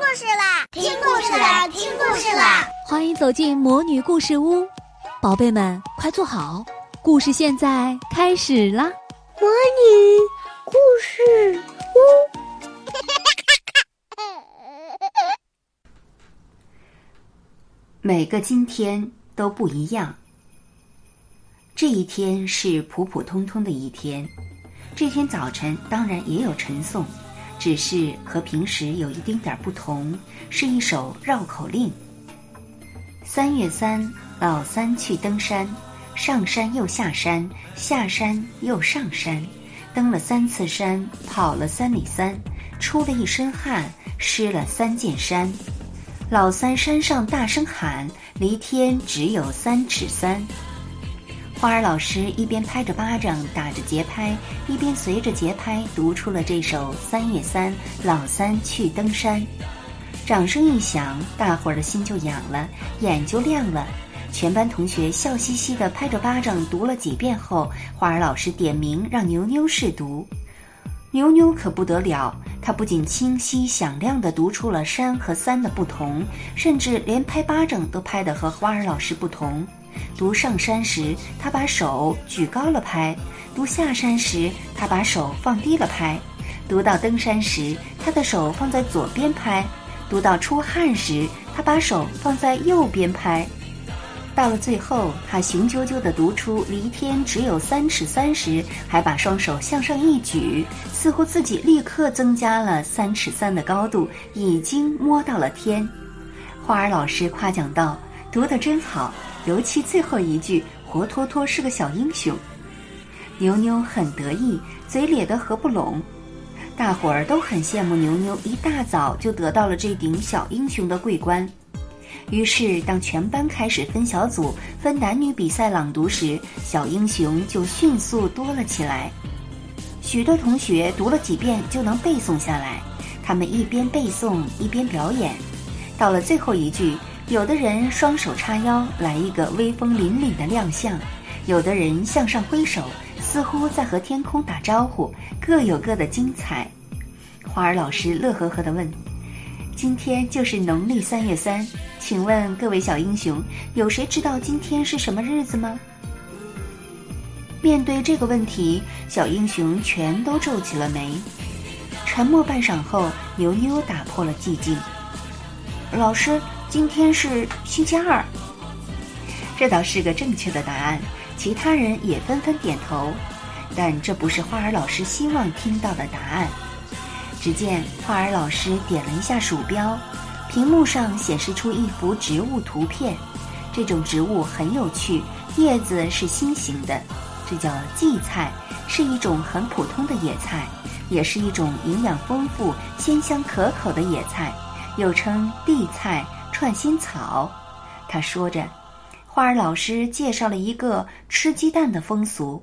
故事啦！听故事啦！听故事啦！欢迎走进魔女故事屋，宝贝们快坐好，故事现在开始啦！魔女故事屋，每个今天都不一样。这一天是普普通通的一天，这天早晨当然也有晨诵。只是和平时有一丁点儿不同，是一首绕口令。三月三，老三去登山，上山又下山，下山又上山，登了三次山，跑了三里三，出了一身汗，湿了三件衫。老三山上大声喊：“离天只有三尺三。”花儿老师一边拍着巴掌打着节拍，一边随着节拍读出了这首《三月三，老三去登山》。掌声一响，大伙儿的心就痒了，眼就亮了。全班同学笑嘻嘻地拍着巴掌读了几遍后，花儿老师点名让牛牛试读。牛牛可不得了，他不仅清晰响亮地读出了山和三的不同，甚至连拍巴掌都拍得和花儿老师不同。读上山时，他把手举高了拍；读下山时，他把手放低了拍；读到登山时，他的手放在左边拍；读到出汗时，他把手放在右边拍。到了最后，他雄赳赳地读出“离天只有三尺三”时，还把双手向上一举，似乎自己立刻增加了三尺三的高度，已经摸到了天。花儿老师夸奖道：“读得真好。”尤其最后一句，活脱脱是个小英雄。牛牛很得意，嘴咧得合不拢。大伙儿都很羡慕牛牛，一大早就得到了这顶小英雄的桂冠。于是，当全班开始分小组、分男女比赛朗读时，小英雄就迅速多了起来。许多同学读了几遍就能背诵下来，他们一边背诵一边表演。到了最后一句。有的人双手叉腰，来一个威风凛凛的亮相；有的人向上挥手，似乎在和天空打招呼，各有各的精彩。花儿老师乐呵呵地问：“今天就是农历三月三，请问各位小英雄，有谁知道今天是什么日子吗？”面对这个问题，小英雄全都皱起了眉。沉默半晌后，牛牛打破了寂静：“老师。”今天是星期二，这倒是个正确的答案。其他人也纷纷点头，但这不是花儿老师希望听到的答案。只见花儿老师点了一下鼠标，屏幕上显示出一幅植物图片。这种植物很有趣，叶子是心形的，这叫荠菜，是一种很普通的野菜，也是一种营养丰富、鲜香可口的野菜，又称地菜。串心草，他说着，花儿老师介绍了一个吃鸡蛋的风俗。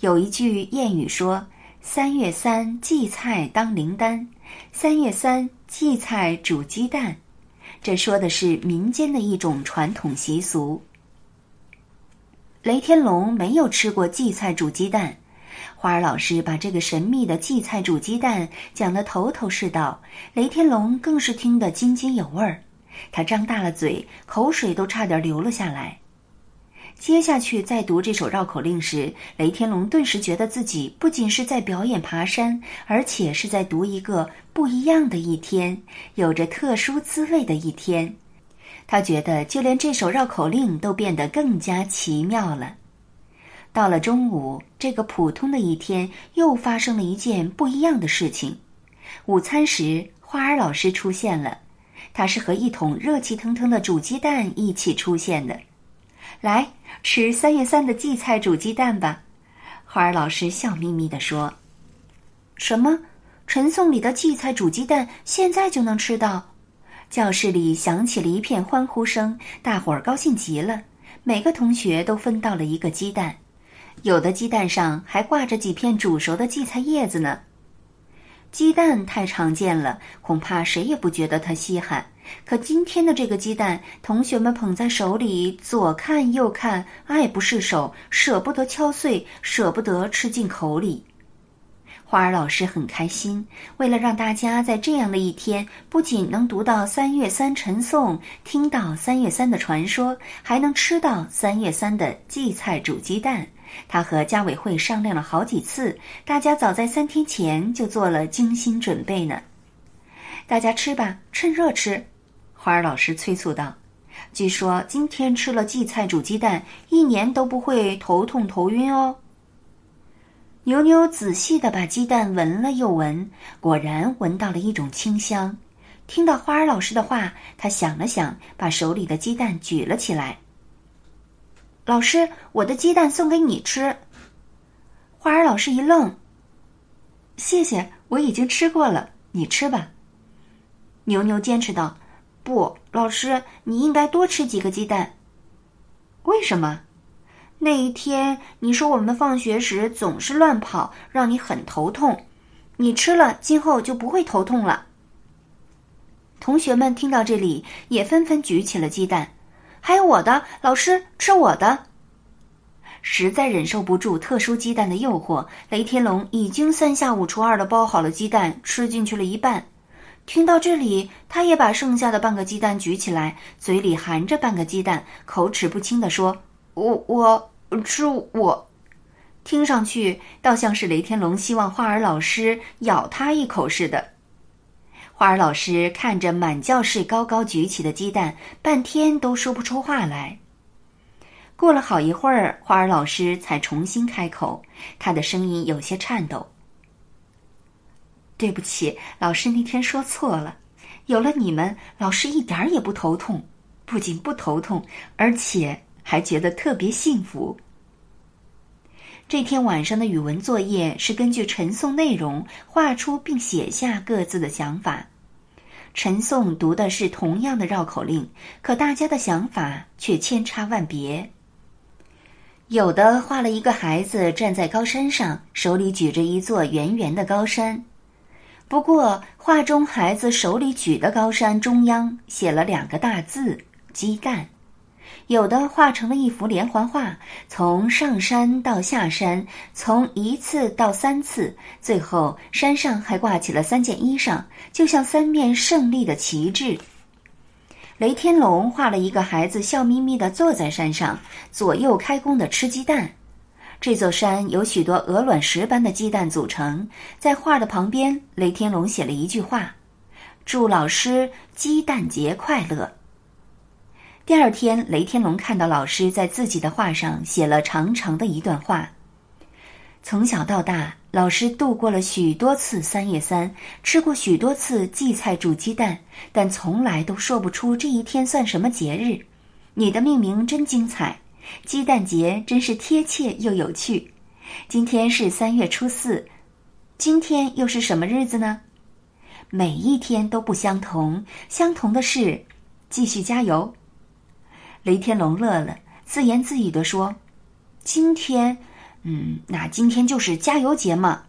有一句谚语说：“三月三，荠菜当灵丹；三月三，荠菜煮鸡蛋。”这说的是民间的一种传统习俗。雷天龙没有吃过荠菜煮鸡蛋，花儿老师把这个神秘的荠菜煮鸡蛋讲得头头是道，雷天龙更是听得津津有味儿。他张大了嘴，口水都差点流了下来。接下去再读这首绕口令时，雷天龙顿时觉得自己不仅是在表演爬山，而且是在读一个不一样的一天，有着特殊滋味的一天。他觉得就连这首绕口令都变得更加奇妙了。到了中午，这个普通的一天又发生了一件不一样的事情。午餐时，花儿老师出现了。它是和一桶热气腾腾的煮鸡蛋一起出现的，来吃三月三的荠菜煮鸡蛋吧。花儿老师笑眯眯地说：“什么？陈颂里的荠菜煮鸡蛋现在就能吃到？”教室里响起了一片欢呼声，大伙儿高兴极了。每个同学都分到了一个鸡蛋，有的鸡蛋上还挂着几片煮熟的荠菜叶子呢。鸡蛋太常见了，恐怕谁也不觉得它稀罕。可今天的这个鸡蛋，同学们捧在手里，左看右看，爱不释手，舍不得敲碎，舍不得吃进口里。花儿老师很开心，为了让大家在这样的一天不仅能读到三月三晨诵，听到三月三的传说，还能吃到三月三的荠菜煮鸡蛋，他和家委会商量了好几次，大家早在三天前就做了精心准备呢。大家吃吧，趁热吃。花儿老师催促道：“据说今天吃了荠菜煮鸡蛋，一年都不会头痛头晕哦。”牛牛仔细的把鸡蛋闻了又闻，果然闻到了一种清香。听到花儿老师的话，他想了想，把手里的鸡蛋举了起来。老师，我的鸡蛋送给你吃。花儿老师一愣：“谢谢，我已经吃过了，你吃吧。”牛牛坚持道：“不，老师，你应该多吃几个鸡蛋。为什么？”那一天，你说我们放学时总是乱跑，让你很头痛。你吃了，今后就不会头痛了。同学们听到这里，也纷纷举起了鸡蛋。还有我的，老师吃我的。实在忍受不住特殊鸡蛋的诱惑，雷天龙已经三下五除二的剥好了鸡蛋，吃进去了一半。听到这里，他也把剩下的半个鸡蛋举起来，嘴里含着半个鸡蛋，口齿不清地说：“我我。”吃我，听上去倒像是雷天龙希望花儿老师咬他一口似的。花儿老师看着满教室高高举起的鸡蛋，半天都说不出话来。过了好一会儿，花儿老师才重新开口，他的声音有些颤抖：“对不起，老师那天说错了。有了你们，老师一点也不头痛，不仅不头痛，而且还觉得特别幸福。”这天晚上的语文作业是根据陈诵内容画出并写下各自的想法。陈诵读的是同样的绕口令，可大家的想法却千差万别。有的画了一个孩子站在高山上，手里举着一座圆圆的高山。不过，画中孩子手里举的高山中央写了两个大字“鸡蛋”。有的画成了一幅连环画，从上山到下山，从一次到三次，最后山上还挂起了三件衣裳，就像三面胜利的旗帜。雷天龙画了一个孩子笑眯眯地坐在山上，左右开弓地吃鸡蛋。这座山由许多鹅卵石般的鸡蛋组成，在画的旁边，雷天龙写了一句话：“祝老师鸡蛋节快乐。”第二天，雷天龙看到老师在自己的画上写了长长的一段话。从小到大，老师度过了许多次三月三，吃过许多次荠菜煮鸡蛋，但从来都说不出这一天算什么节日。你的命名真精彩，鸡蛋节真是贴切又有趣。今天是三月初四，今天又是什么日子呢？每一天都不相同，相同的是，继续加油。雷天龙乐了，自言自语地说：“今天，嗯，那今天就是加油节嘛。”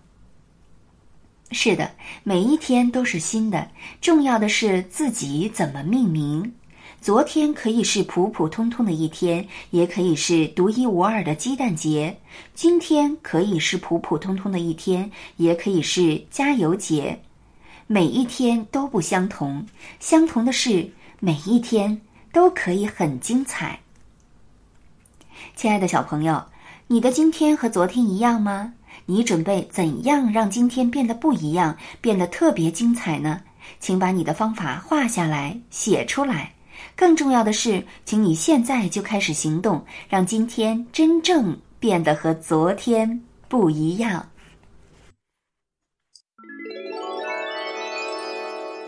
是的，每一天都是新的，重要的是自己怎么命名。昨天可以是普普通通的一天，也可以是独一无二的鸡蛋节；今天可以是普普通通的一天，也可以是加油节。每一天都不相同，相同的是每一天。都可以很精彩。亲爱的小朋友，你的今天和昨天一样吗？你准备怎样让今天变得不一样，变得特别精彩呢？请把你的方法画下来，写出来。更重要的是，请你现在就开始行动，让今天真正变得和昨天不一样。